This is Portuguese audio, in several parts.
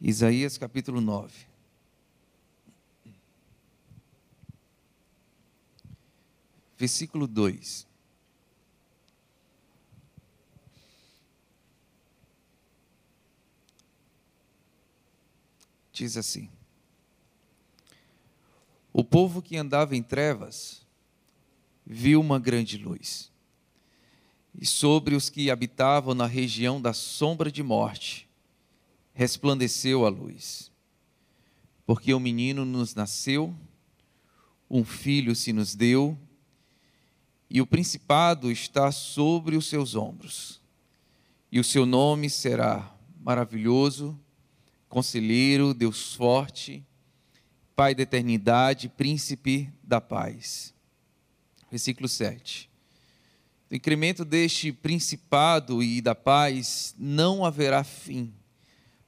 Isaías capítulo 9. Versículo 2. Diz assim: O povo que andava em trevas viu uma grande luz, e sobre os que habitavam na região da sombra de morte, resplandeceu a luz. Porque o menino nos nasceu, um filho se nos deu, e o principado está sobre os seus ombros. E o seu nome será maravilhoso, conselheiro, Deus forte, Pai da eternidade, príncipe da paz. Versículo 7. O incremento deste principado e da paz não haverá fim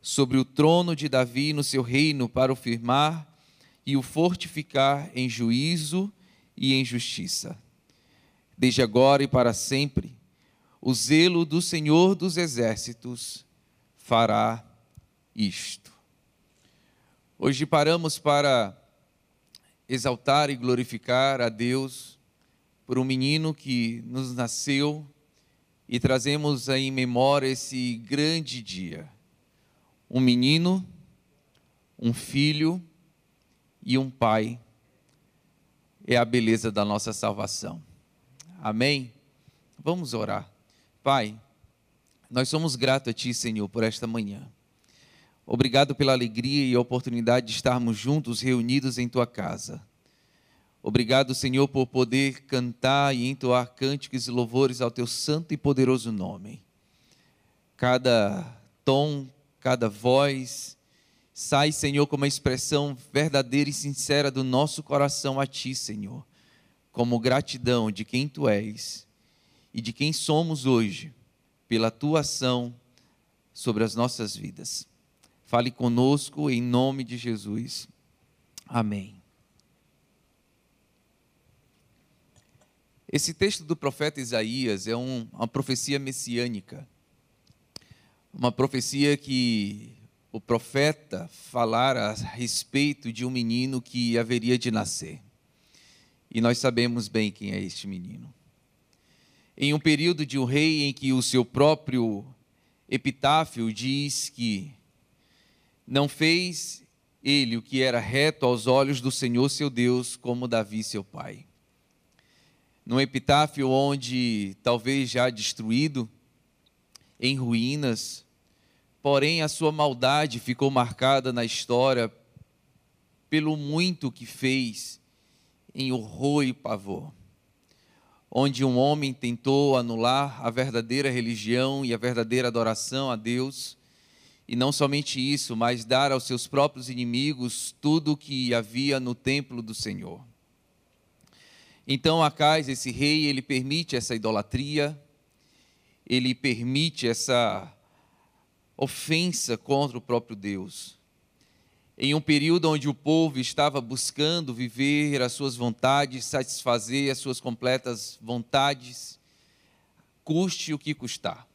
sobre o trono de Davi no seu reino para o firmar e o fortificar em juízo e em justiça. Desde agora e para sempre, o zelo do Senhor dos exércitos fará isto. Hoje paramos para exaltar e glorificar a Deus por um menino que nos nasceu e trazemos em memória esse grande dia um menino, um filho e um pai. É a beleza da nossa salvação. Amém? Vamos orar. Pai, nós somos gratos a Ti, Senhor, por esta manhã. Obrigado pela alegria e oportunidade de estarmos juntos, reunidos em Tua casa. Obrigado, Senhor, por poder cantar e entoar cânticos e louvores ao Teu santo e poderoso nome. Cada tom, cada voz. Sai, Senhor, com uma expressão verdadeira e sincera do nosso coração a Ti, Senhor, como gratidão de quem Tu és e de quem somos hoje, pela Tua ação sobre as nossas vidas. Fale conosco em nome de Jesus. Amém. Esse texto do profeta Isaías é um, uma profecia messiânica uma profecia que o profeta falara a respeito de um menino que haveria de nascer. E nós sabemos bem quem é este menino. Em um período de um rei em que o seu próprio epitáfio diz que não fez ele o que era reto aos olhos do Senhor seu Deus, como Davi seu pai. Num epitáfio onde, talvez já destruído, em ruínas, porém a sua maldade ficou marcada na história pelo muito que fez em horror e pavor. Onde um homem tentou anular a verdadeira religião e a verdadeira adoração a Deus, e não somente isso, mas dar aos seus próprios inimigos tudo o que havia no templo do Senhor. Então Acais, esse rei, ele permite essa idolatria, ele permite essa ofensa contra o próprio Deus. Em um período onde o povo estava buscando viver as suas vontades, satisfazer as suas completas vontades, custe o que custar.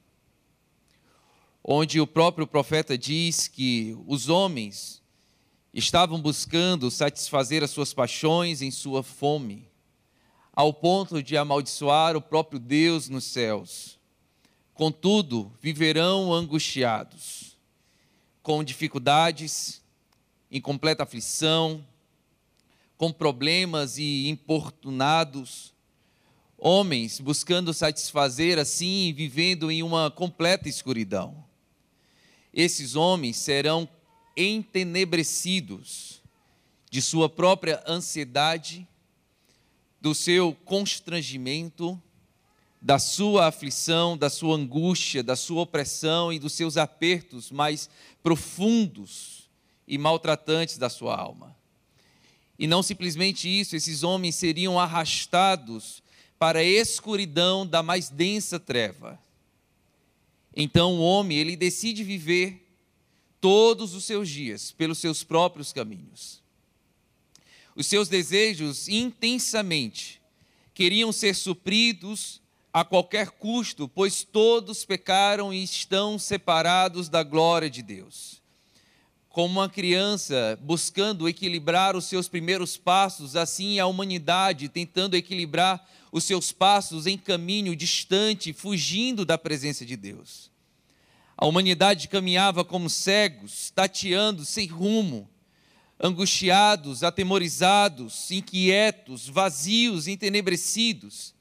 Onde o próprio profeta diz que os homens estavam buscando satisfazer as suas paixões em sua fome, ao ponto de amaldiçoar o próprio Deus nos céus Contudo, viverão angustiados, com dificuldades, em completa aflição, com problemas e importunados, homens buscando satisfazer assim e vivendo em uma completa escuridão. Esses homens serão entenebrecidos de sua própria ansiedade, do seu constrangimento da sua aflição, da sua angústia, da sua opressão e dos seus apertos mais profundos e maltratantes da sua alma. E não simplesmente isso, esses homens seriam arrastados para a escuridão da mais densa treva. Então o homem, ele decide viver todos os seus dias pelos seus próprios caminhos. Os seus desejos intensamente queriam ser supridos a qualquer custo, pois todos pecaram e estão separados da glória de Deus. como uma criança buscando equilibrar os seus primeiros passos, assim a humanidade tentando equilibrar os seus passos em caminho distante, fugindo da presença de Deus. A humanidade caminhava como cegos, tateando sem rumo, angustiados, atemorizados, inquietos, vazios, entenebrecidos,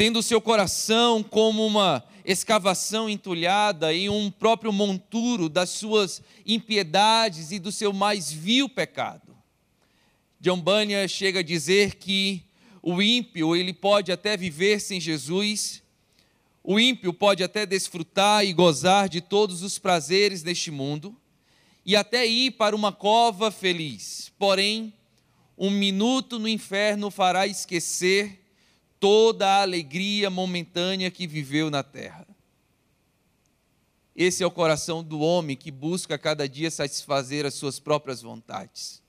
tendo seu coração como uma escavação entulhada em um próprio monturo das suas impiedades e do seu mais vil pecado. John Bunyan chega a dizer que o ímpio, ele pode até viver sem Jesus, o ímpio pode até desfrutar e gozar de todos os prazeres deste mundo, e até ir para uma cova feliz. Porém, um minuto no inferno fará esquecer toda a alegria momentânea que viveu na terra. Esse é o coração do homem que busca cada dia satisfazer as suas próprias vontades.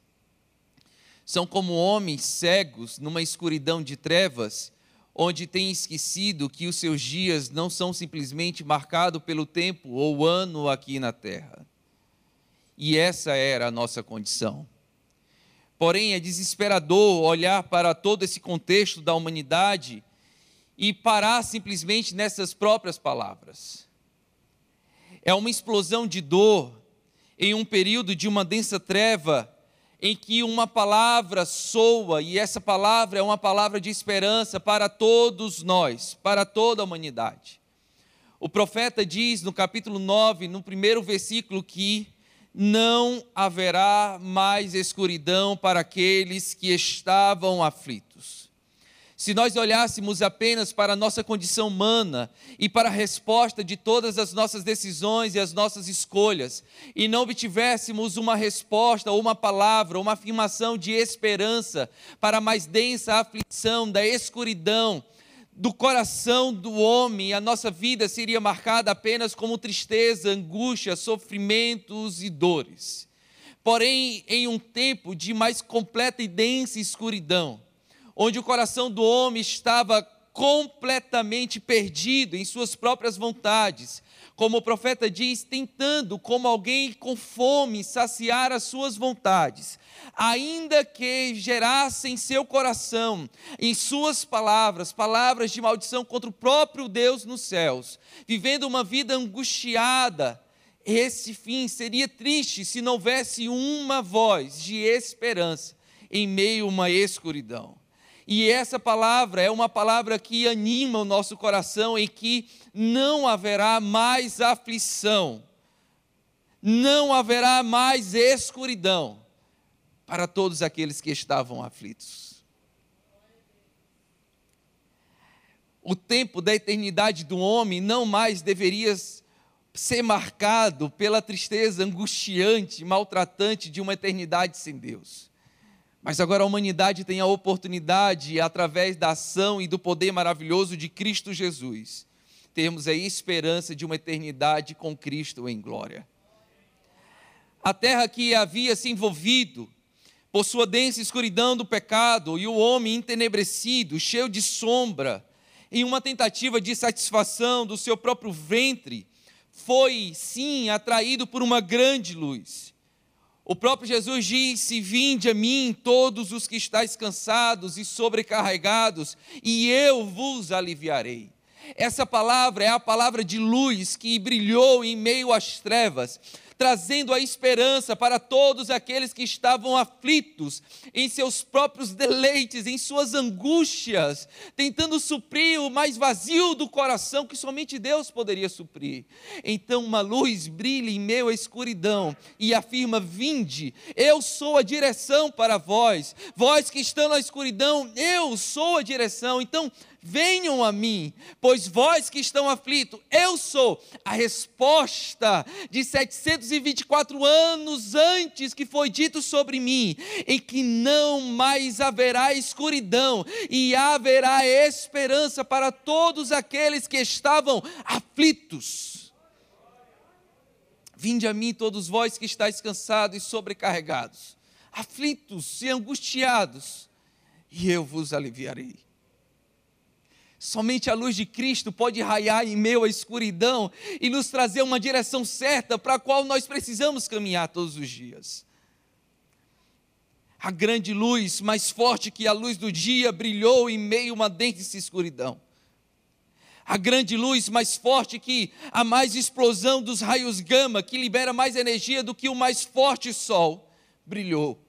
São como homens cegos numa escuridão de trevas, onde têm esquecido que os seus dias não são simplesmente marcados pelo tempo ou ano aqui na terra. E essa era a nossa condição. Porém, é desesperador olhar para todo esse contexto da humanidade e parar simplesmente nessas próprias palavras. É uma explosão de dor em um período de uma densa treva em que uma palavra soa, e essa palavra é uma palavra de esperança para todos nós, para toda a humanidade. O profeta diz no capítulo 9, no primeiro versículo, que não haverá mais escuridão para aqueles que estavam aflitos. Se nós olhássemos apenas para a nossa condição humana e para a resposta de todas as nossas decisões e as nossas escolhas, e não obtivéssemos uma resposta ou uma palavra, uma afirmação de esperança para a mais densa aflição da escuridão, do coração do homem, a nossa vida seria marcada apenas como tristeza, angústia, sofrimentos e dores. Porém, em um tempo de mais completa e densa escuridão, onde o coração do homem estava completamente perdido em suas próprias vontades, como o profeta diz, tentando, como alguém com fome, saciar as suas vontades, ainda que gerasse em seu coração, em suas palavras, palavras de maldição contra o próprio Deus nos céus, vivendo uma vida angustiada, esse fim seria triste se não houvesse uma voz de esperança em meio a uma escuridão. E essa palavra é uma palavra que anima o nosso coração e que não haverá mais aflição, não haverá mais escuridão para todos aqueles que estavam aflitos. O tempo da eternidade do homem não mais deveria ser marcado pela tristeza angustiante, maltratante de uma eternidade sem Deus. Mas agora a humanidade tem a oportunidade, através da ação e do poder maravilhoso de Cristo Jesus, termos a esperança de uma eternidade com Cristo em glória. A terra que havia se envolvido por sua densa escuridão do pecado e o homem entenebrecido, cheio de sombra, em uma tentativa de satisfação do seu próprio ventre, foi sim atraído por uma grande luz. O próprio Jesus disse: Vinde a mim, todos os que estáis cansados e sobrecarregados, e eu vos aliviarei. Essa palavra é a palavra de luz que brilhou em meio às trevas, trazendo a esperança para todos aqueles que estavam aflitos em seus próprios deleites, em suas angústias, tentando suprir o mais vazio do coração que somente Deus poderia suprir. Então uma luz brilha em meio à escuridão e afirma: Vinde, eu sou a direção para vós, vós que estão na escuridão, eu sou a direção. Então, venham a mim, pois vós que estão aflitos, eu sou a resposta de 724 anos antes que foi dito sobre mim, em que não mais haverá escuridão e haverá esperança para todos aqueles que estavam aflitos. Vinde a mim, todos vós que estáis cansados e sobrecarregados, aflitos e angustiados, e eu vos aliviarei. Somente a luz de Cristo pode raiar em meio à escuridão e nos trazer uma direção certa para a qual nós precisamos caminhar todos os dias. A grande luz, mais forte que a luz do dia, brilhou em meio a uma densa escuridão. A grande luz, mais forte que a mais explosão dos raios gama, que libera mais energia do que o mais forte sol, brilhou.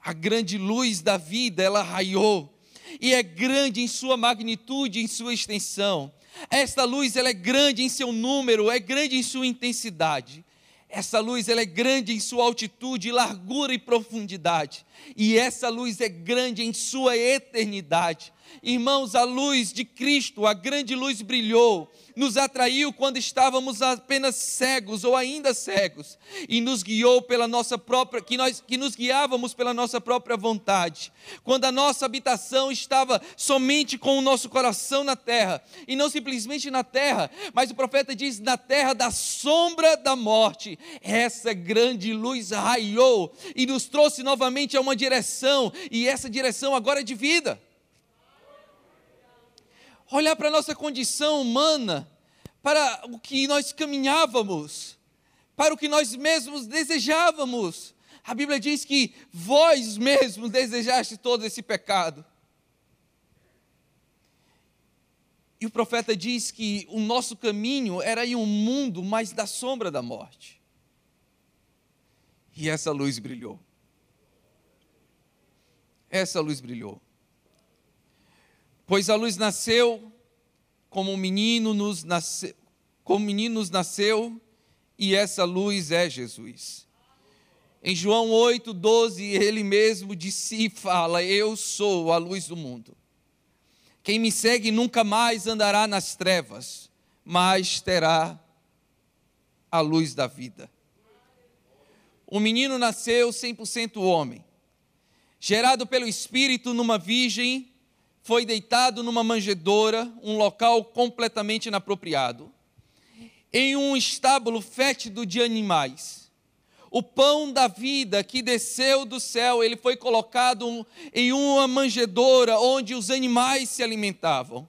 A grande luz da vida, ela raiou e é grande em sua magnitude, em sua extensão. Esta luz ela é grande em seu número, é grande em sua intensidade. Essa luz ela é grande em sua altitude, largura e profundidade. E essa luz é grande em sua eternidade. Irmãos, a luz de Cristo, a grande luz brilhou, nos atraiu quando estávamos apenas cegos ou ainda cegos e nos guiou pela nossa própria que nós que nos guiávamos pela nossa própria vontade. Quando a nossa habitação estava somente com o nosso coração na terra e não simplesmente na terra, mas o profeta diz na terra da sombra da morte. Essa grande luz raiou e nos trouxe novamente a uma direção e essa direção agora é de vida olhar para a nossa condição humana, para o que nós caminhávamos, para o que nós mesmos desejávamos. A Bíblia diz que vós mesmos desejaste todo esse pecado. E o profeta diz que o nosso caminho era em um mundo mais da sombra da morte. E essa luz brilhou. Essa luz brilhou. Pois a luz nasceu, como um menino nos nasceu, como menino nos nasceu, e essa luz é Jesus. Em João 8, 12, ele mesmo de si fala: Eu sou a luz do mundo. Quem me segue nunca mais andará nas trevas, mas terá a luz da vida. O menino nasceu 100% homem, gerado pelo Espírito numa virgem foi deitado numa manjedoura, um local completamente inapropriado, em um estábulo fétido de animais. O pão da vida que desceu do céu, ele foi colocado em uma manjedoura onde os animais se alimentavam.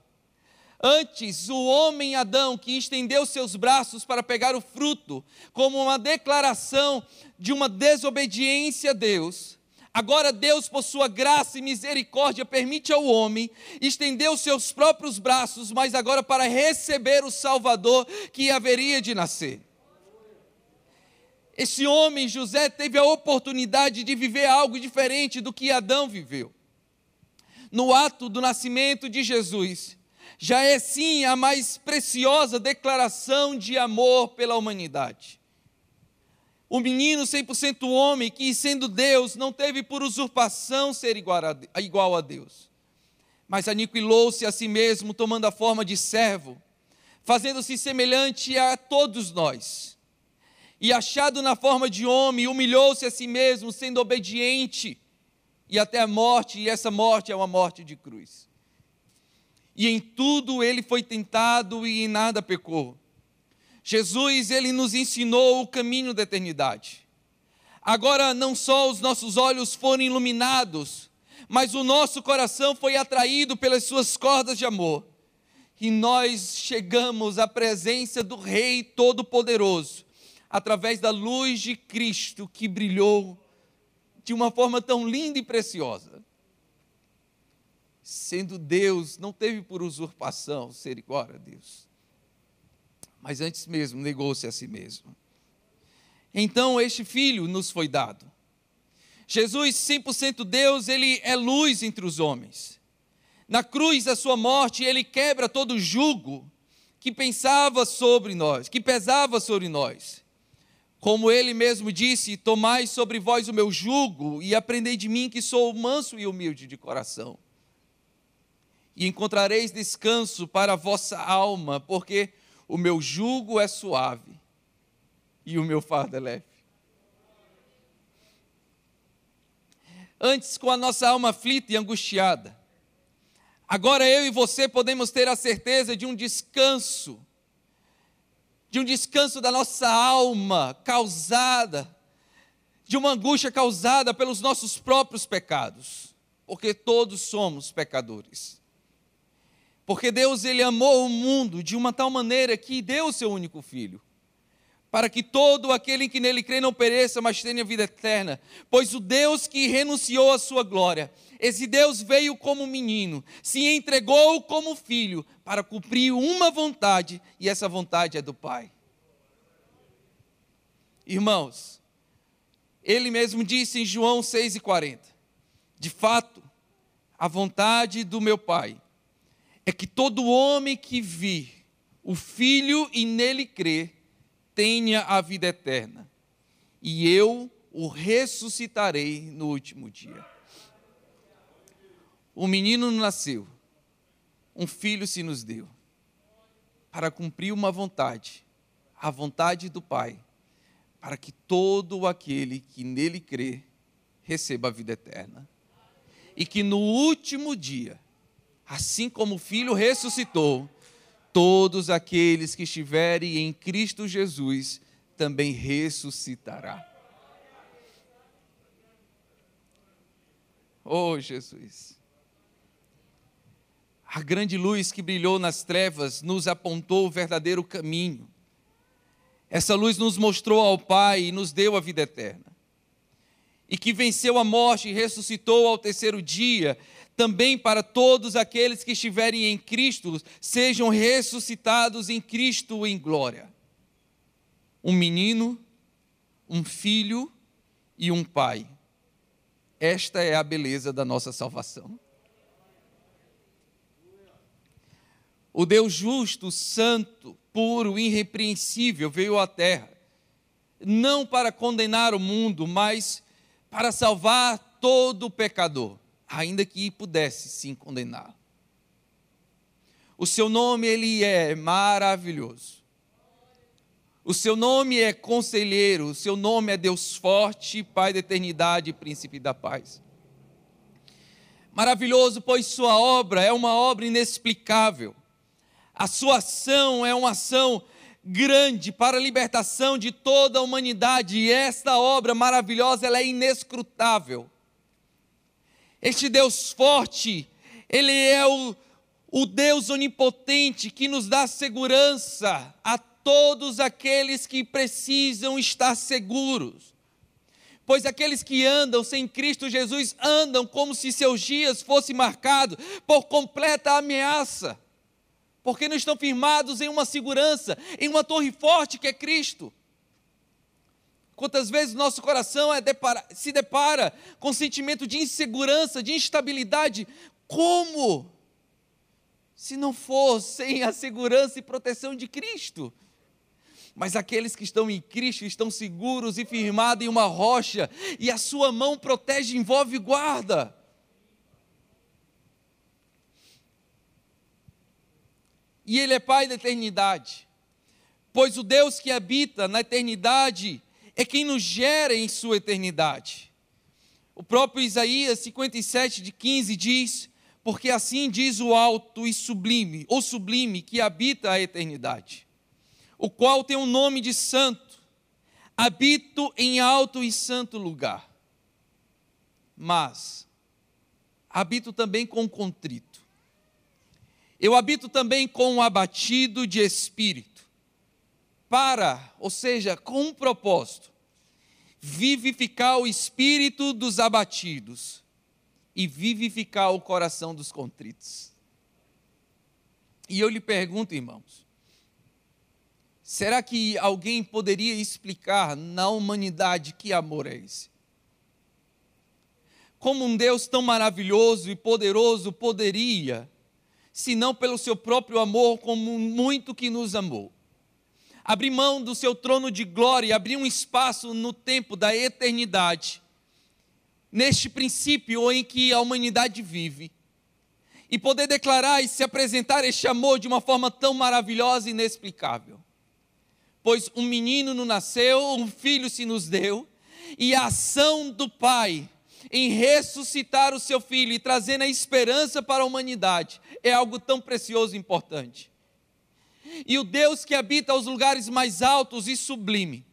Antes, o homem Adão, que estendeu seus braços para pegar o fruto, como uma declaração de uma desobediência a Deus, Agora Deus, por sua graça e misericórdia, permite ao homem estender os seus próprios braços, mas agora para receber o Salvador que haveria de nascer. Esse homem, José, teve a oportunidade de viver algo diferente do que Adão viveu. No ato do nascimento de Jesus, já é sim a mais preciosa declaração de amor pela humanidade. O menino 100% homem, que sendo Deus, não teve por usurpação ser igual a Deus, mas aniquilou-se a si mesmo, tomando a forma de servo, fazendo-se semelhante a todos nós. E achado na forma de homem, humilhou-se a si mesmo, sendo obediente e até a morte, e essa morte é uma morte de cruz. E em tudo ele foi tentado e em nada pecou. Jesus, ele nos ensinou o caminho da eternidade. Agora, não só os nossos olhos foram iluminados, mas o nosso coração foi atraído pelas suas cordas de amor. E nós chegamos à presença do Rei Todo-Poderoso, através da luz de Cristo que brilhou de uma forma tão linda e preciosa. Sendo Deus, não teve por usurpação ser igual a Deus mas antes mesmo negou-se a si mesmo. Então este filho nos foi dado. Jesus, 100% Deus, ele é luz entre os homens. Na cruz da sua morte, ele quebra todo jugo que pensava sobre nós, que pesava sobre nós. Como ele mesmo disse: Tomai sobre vós o meu jugo e aprendei de mim que sou manso e humilde de coração. E encontrareis descanso para a vossa alma, porque o meu jugo é suave e o meu fardo é leve. Antes, com a nossa alma aflita e angustiada, agora eu e você podemos ter a certeza de um descanso, de um descanso da nossa alma causada, de uma angústia causada pelos nossos próprios pecados, porque todos somos pecadores. Porque Deus ele amou o mundo de uma tal maneira que deu o seu único filho, para que todo aquele que nele crê não pereça, mas tenha vida eterna. Pois o Deus que renunciou à sua glória, esse Deus veio como menino, se entregou como filho para cumprir uma vontade, e essa vontade é do Pai. Irmãos, ele mesmo disse em João 6,40: De fato, a vontade do meu Pai é que todo homem que vir o Filho e nele crê, tenha a vida eterna, e eu o ressuscitarei no último dia. O menino nasceu, um filho se nos deu, para cumprir uma vontade, a vontade do Pai, para que todo aquele que nele crê receba a vida eterna. E que no último dia, assim como o Filho ressuscitou, todos aqueles que estiverem em Cristo Jesus também ressuscitará. Oh, Jesus. A grande luz que brilhou nas trevas nos apontou o verdadeiro caminho. Essa luz nos mostrou ao Pai e nos deu a vida eterna. E que venceu a morte e ressuscitou ao terceiro dia, também para todos aqueles que estiverem em Cristo, sejam ressuscitados em Cristo em glória. Um menino, um filho e um pai. Esta é a beleza da nossa salvação. O Deus justo, santo, puro, irrepreensível veio à terra, não para condenar o mundo, mas para salvar todo pecador ainda que pudesse sim condenar. O seu nome ele é maravilhoso. O seu nome é conselheiro, o seu nome é Deus forte, Pai da eternidade príncipe da paz. Maravilhoso, pois sua obra é uma obra inexplicável. A sua ação é uma ação grande para a libertação de toda a humanidade, e esta obra maravilhosa ela é inescrutável. Este Deus forte, Ele é o, o Deus onipotente que nos dá segurança a todos aqueles que precisam estar seguros. Pois aqueles que andam sem Cristo Jesus andam como se seus dias fossem marcados por completa ameaça, porque não estão firmados em uma segurança, em uma torre forte que é Cristo. Quantas vezes nosso coração é depara, se depara com sentimento de insegurança, de instabilidade? Como? Se não for sem a segurança e proteção de Cristo. Mas aqueles que estão em Cristo estão seguros e firmados em uma rocha, e a sua mão protege, envolve e guarda. E Ele é Pai da eternidade, pois o Deus que habita na eternidade é quem nos gera em sua eternidade. O próprio Isaías 57, de 15 diz: Porque assim diz o alto e sublime, ou sublime, que habita a eternidade, o qual tem o nome de santo, habito em alto e santo lugar. Mas habito também com contrito. Eu habito também com abatido de espírito para, ou seja, com um propósito, vivificar o espírito dos abatidos e vivificar o coração dos contritos. E eu lhe pergunto, irmãos, será que alguém poderia explicar na humanidade que amor é esse? Como um Deus tão maravilhoso e poderoso poderia, se não pelo seu próprio amor, como muito que nos amou? Abrir mão do seu trono de glória, abrir um espaço no tempo da eternidade, neste princípio em que a humanidade vive, e poder declarar e se apresentar este amor de uma forma tão maravilhosa e inexplicável. Pois um menino nos nasceu, um filho se nos deu, e a ação do Pai em ressuscitar o seu filho e trazendo a esperança para a humanidade é algo tão precioso e importante. E o Deus que habita os lugares mais altos e sublime.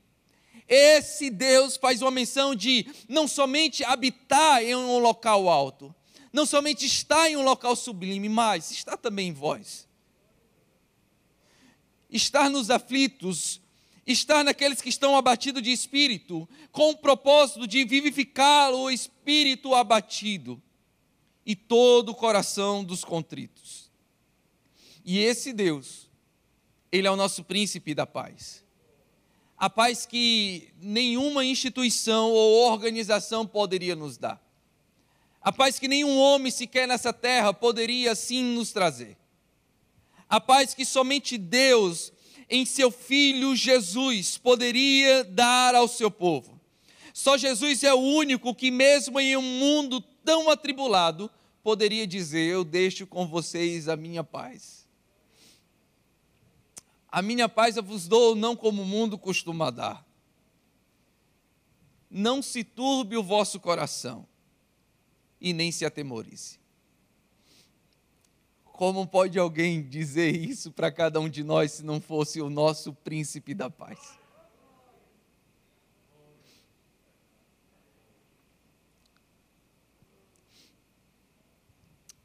Esse Deus faz uma menção de não somente habitar em um local alto, não somente está em um local sublime, mas está também em vós. Estar nos aflitos, estar naqueles que estão abatidos de espírito, com o propósito de vivificar o espírito abatido e todo o coração dos contritos. E esse Deus, Ele é o nosso príncipe da paz. A paz que nenhuma instituição ou organização poderia nos dar. A paz que nenhum homem sequer nessa terra poderia assim nos trazer. A paz que somente Deus em seu Filho Jesus poderia dar ao seu povo. Só Jesus é o único que, mesmo em um mundo tão atribulado, poderia dizer: Eu deixo com vocês a minha paz. A minha paz eu vos dou não como o mundo costuma dar. Não se turbe o vosso coração e nem se atemorize. Como pode alguém dizer isso para cada um de nós se não fosse o nosso príncipe da paz?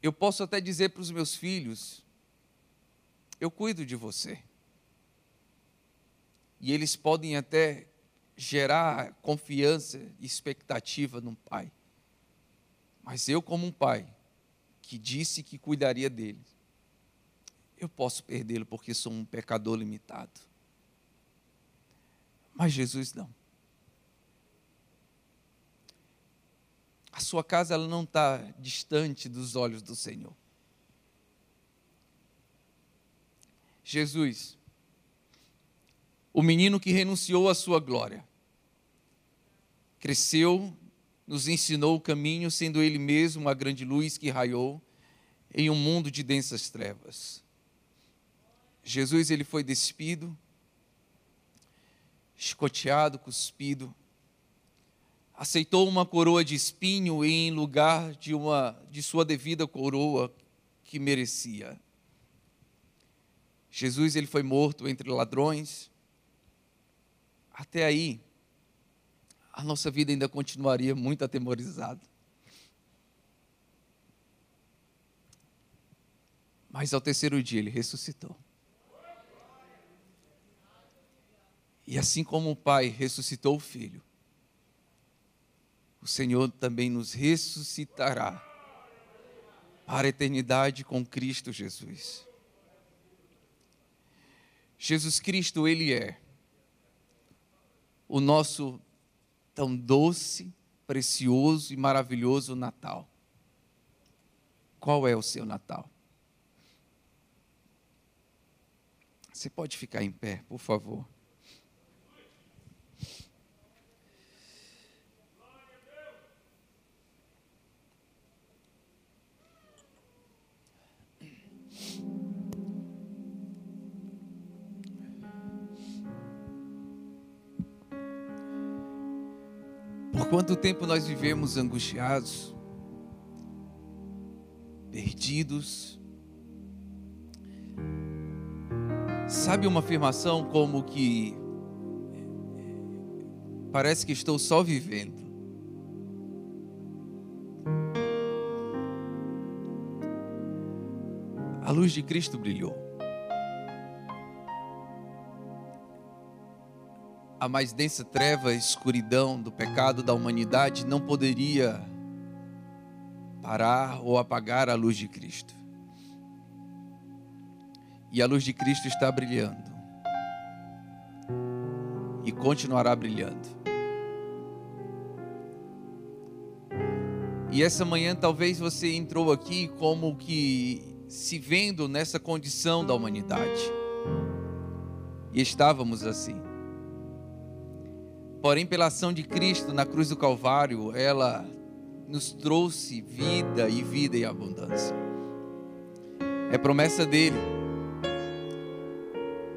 Eu posso até dizer para os meus filhos: eu cuido de você. E eles podem até gerar confiança e expectativa num pai. Mas eu, como um pai, que disse que cuidaria dele, eu posso perdê-lo porque sou um pecador limitado. Mas Jesus não. A sua casa ela não está distante dos olhos do Senhor. Jesus, o menino que renunciou à sua glória, cresceu nos ensinou o caminho, sendo Ele mesmo a grande luz que raiou em um mundo de densas trevas. Jesus ele foi despido, escoteado, cuspido, aceitou uma coroa de espinho em lugar de uma de sua devida coroa que merecia. Jesus ele foi morto entre ladrões. Até aí, a nossa vida ainda continuaria muito atemorizada. Mas ao terceiro dia ele ressuscitou. E assim como o Pai ressuscitou o Filho, o Senhor também nos ressuscitará para a eternidade com Cristo Jesus. Jesus Cristo, Ele é o nosso tão doce, precioso e maravilhoso Natal. Qual é o seu Natal? Você pode ficar em pé, por favor. Quanto tempo nós vivemos angustiados, perdidos? Sabe uma afirmação como que parece que estou só vivendo? A luz de Cristo brilhou. A mais densa treva, escuridão do pecado da humanidade não poderia parar ou apagar a luz de Cristo. E a luz de Cristo está brilhando. E continuará brilhando. E essa manhã talvez você entrou aqui como que se vendo nessa condição da humanidade. E estávamos assim. Porém, pela ação de Cristo na cruz do Calvário, ela nos trouxe vida e vida em abundância. É promessa dele.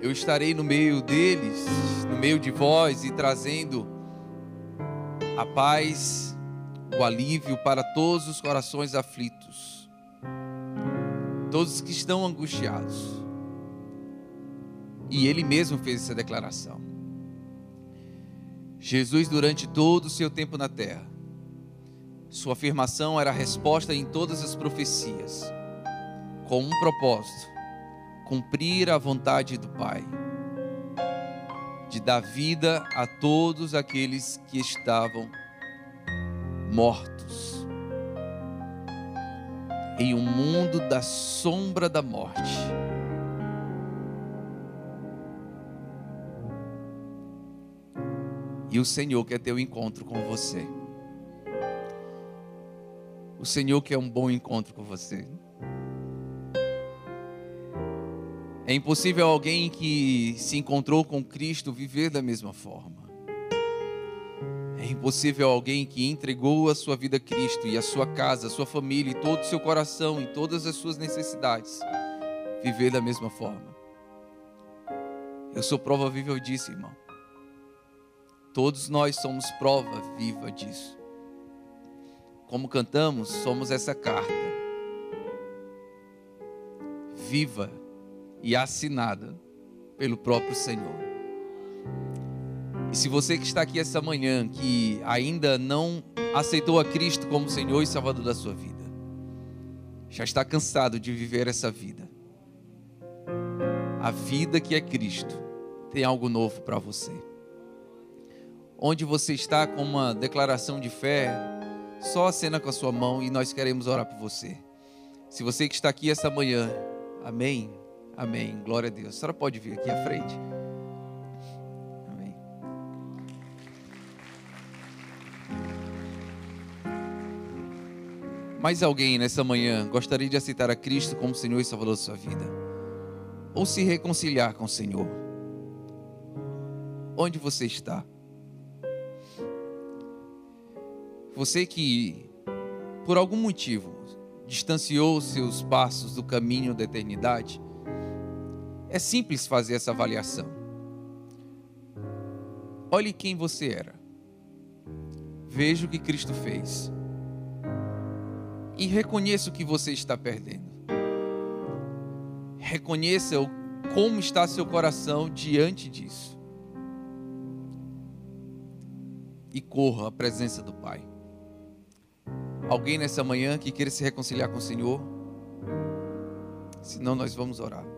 Eu estarei no meio deles, no meio de vós e trazendo a paz, o alívio para todos os corações aflitos, todos que estão angustiados. E ele mesmo fez essa declaração. Jesus, durante todo o seu tempo na terra, Sua afirmação era resposta em todas as profecias, com um propósito: cumprir a vontade do Pai, de dar vida a todos aqueles que estavam mortos em um mundo da sombra da morte. E o Senhor quer ter um encontro com você. O Senhor quer um bom encontro com você. É impossível alguém que se encontrou com Cristo viver da mesma forma. É impossível alguém que entregou a sua vida a Cristo e a sua casa, a sua família, e todo o seu coração e todas as suas necessidades viver da mesma forma. Eu sou prova viva disso, irmão. Todos nós somos prova viva disso. Como cantamos, somos essa carta viva e assinada pelo próprio Senhor. E se você que está aqui essa manhã, que ainda não aceitou a Cristo como Senhor e Salvador da sua vida, já está cansado de viver essa vida, a vida que é Cristo, tem algo novo para você. Onde você está com uma declaração de fé, só acena com a sua mão e nós queremos orar por você. Se você que está aqui essa manhã, amém, amém, glória a Deus. A senhora pode vir aqui à frente. Mais alguém nessa manhã gostaria de aceitar a Cristo como Senhor e Salvador da sua vida? Ou se reconciliar com o Senhor? Onde você está? Você que, por algum motivo, distanciou seus passos do caminho da eternidade, é simples fazer essa avaliação. Olhe quem você era. Veja o que Cristo fez e reconheça o que você está perdendo. Reconheça o, como está seu coração diante disso. E corra à presença do Pai. Alguém nessa manhã que queira se reconciliar com o Senhor? Senão nós vamos orar.